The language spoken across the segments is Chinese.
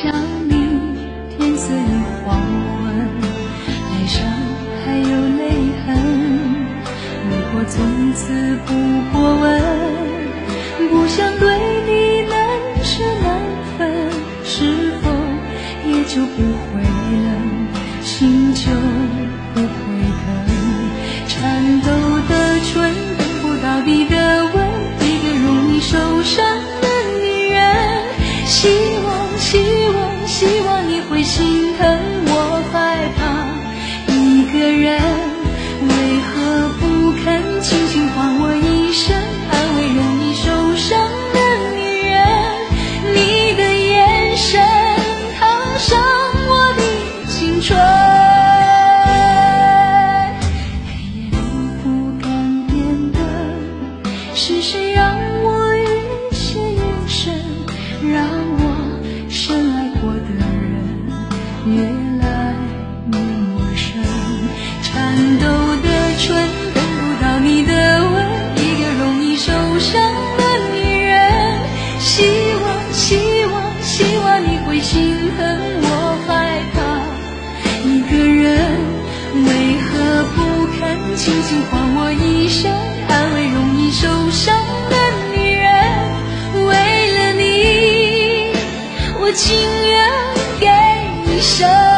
想你，天色已黄昏，脸上还有泪痕。如果从此不过问，不想对你难舍难分，是否也就不会冷，心就希望你会心疼我，害怕一个人，为何不肯轻轻唤我一声，安慰容易受伤的女人？为了你，我情愿给一生。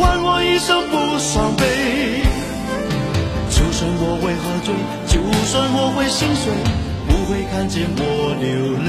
换我一生不伤悲。就算我会喝醉，就算我会心碎，不会看见我流泪。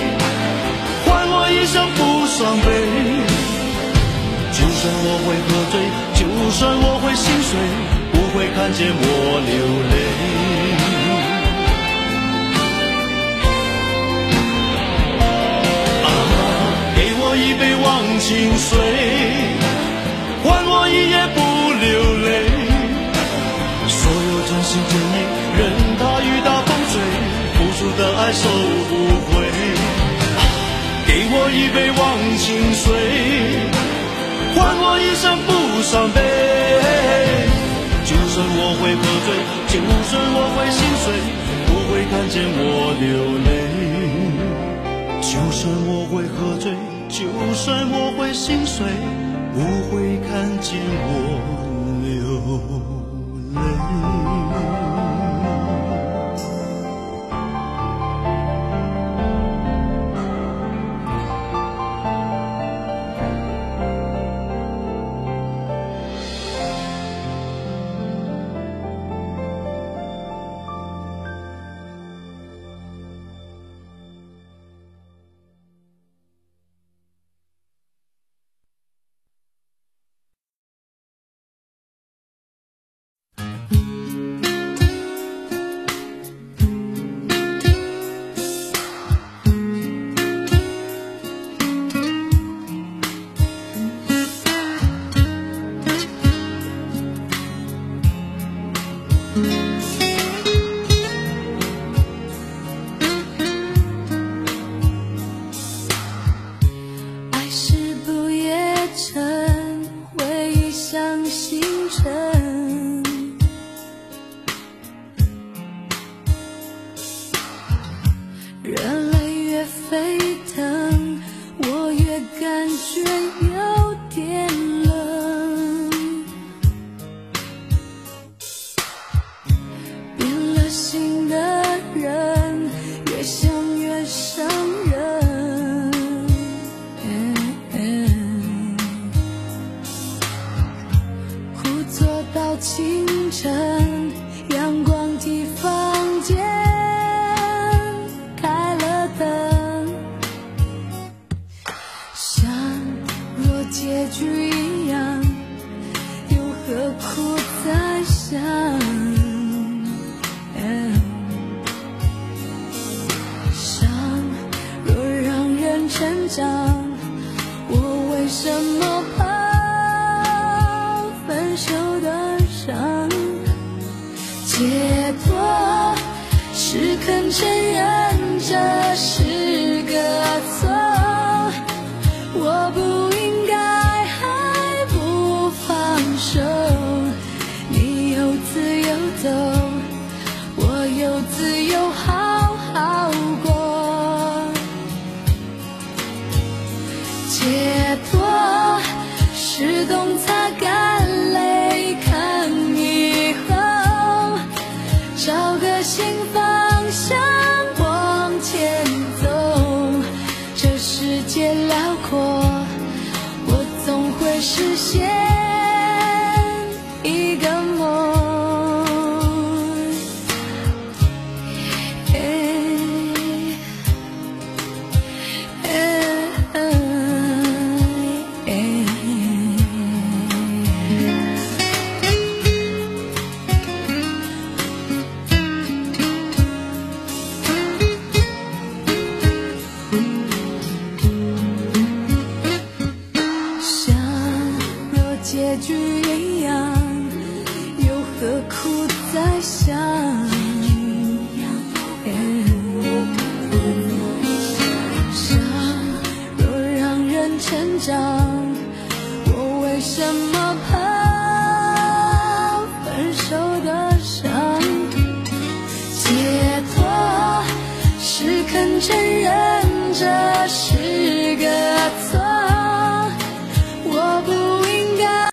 就算我会喝醉，就算我会心碎，不会看见我流泪。啊，给我一杯忘情水，换我一夜不流泪。所有真心真意，任它雨打风吹，付出的爱收不回。啊给我一杯忘情水，我一生不伤悲。就算我会喝醉，就算我会心碎，不会看见我流泪。就算我会喝醉。就算我会心碎，不会看见我流我为什么怕分手的伤？成长我为什么怕？分手的伤解脱是肯承认这是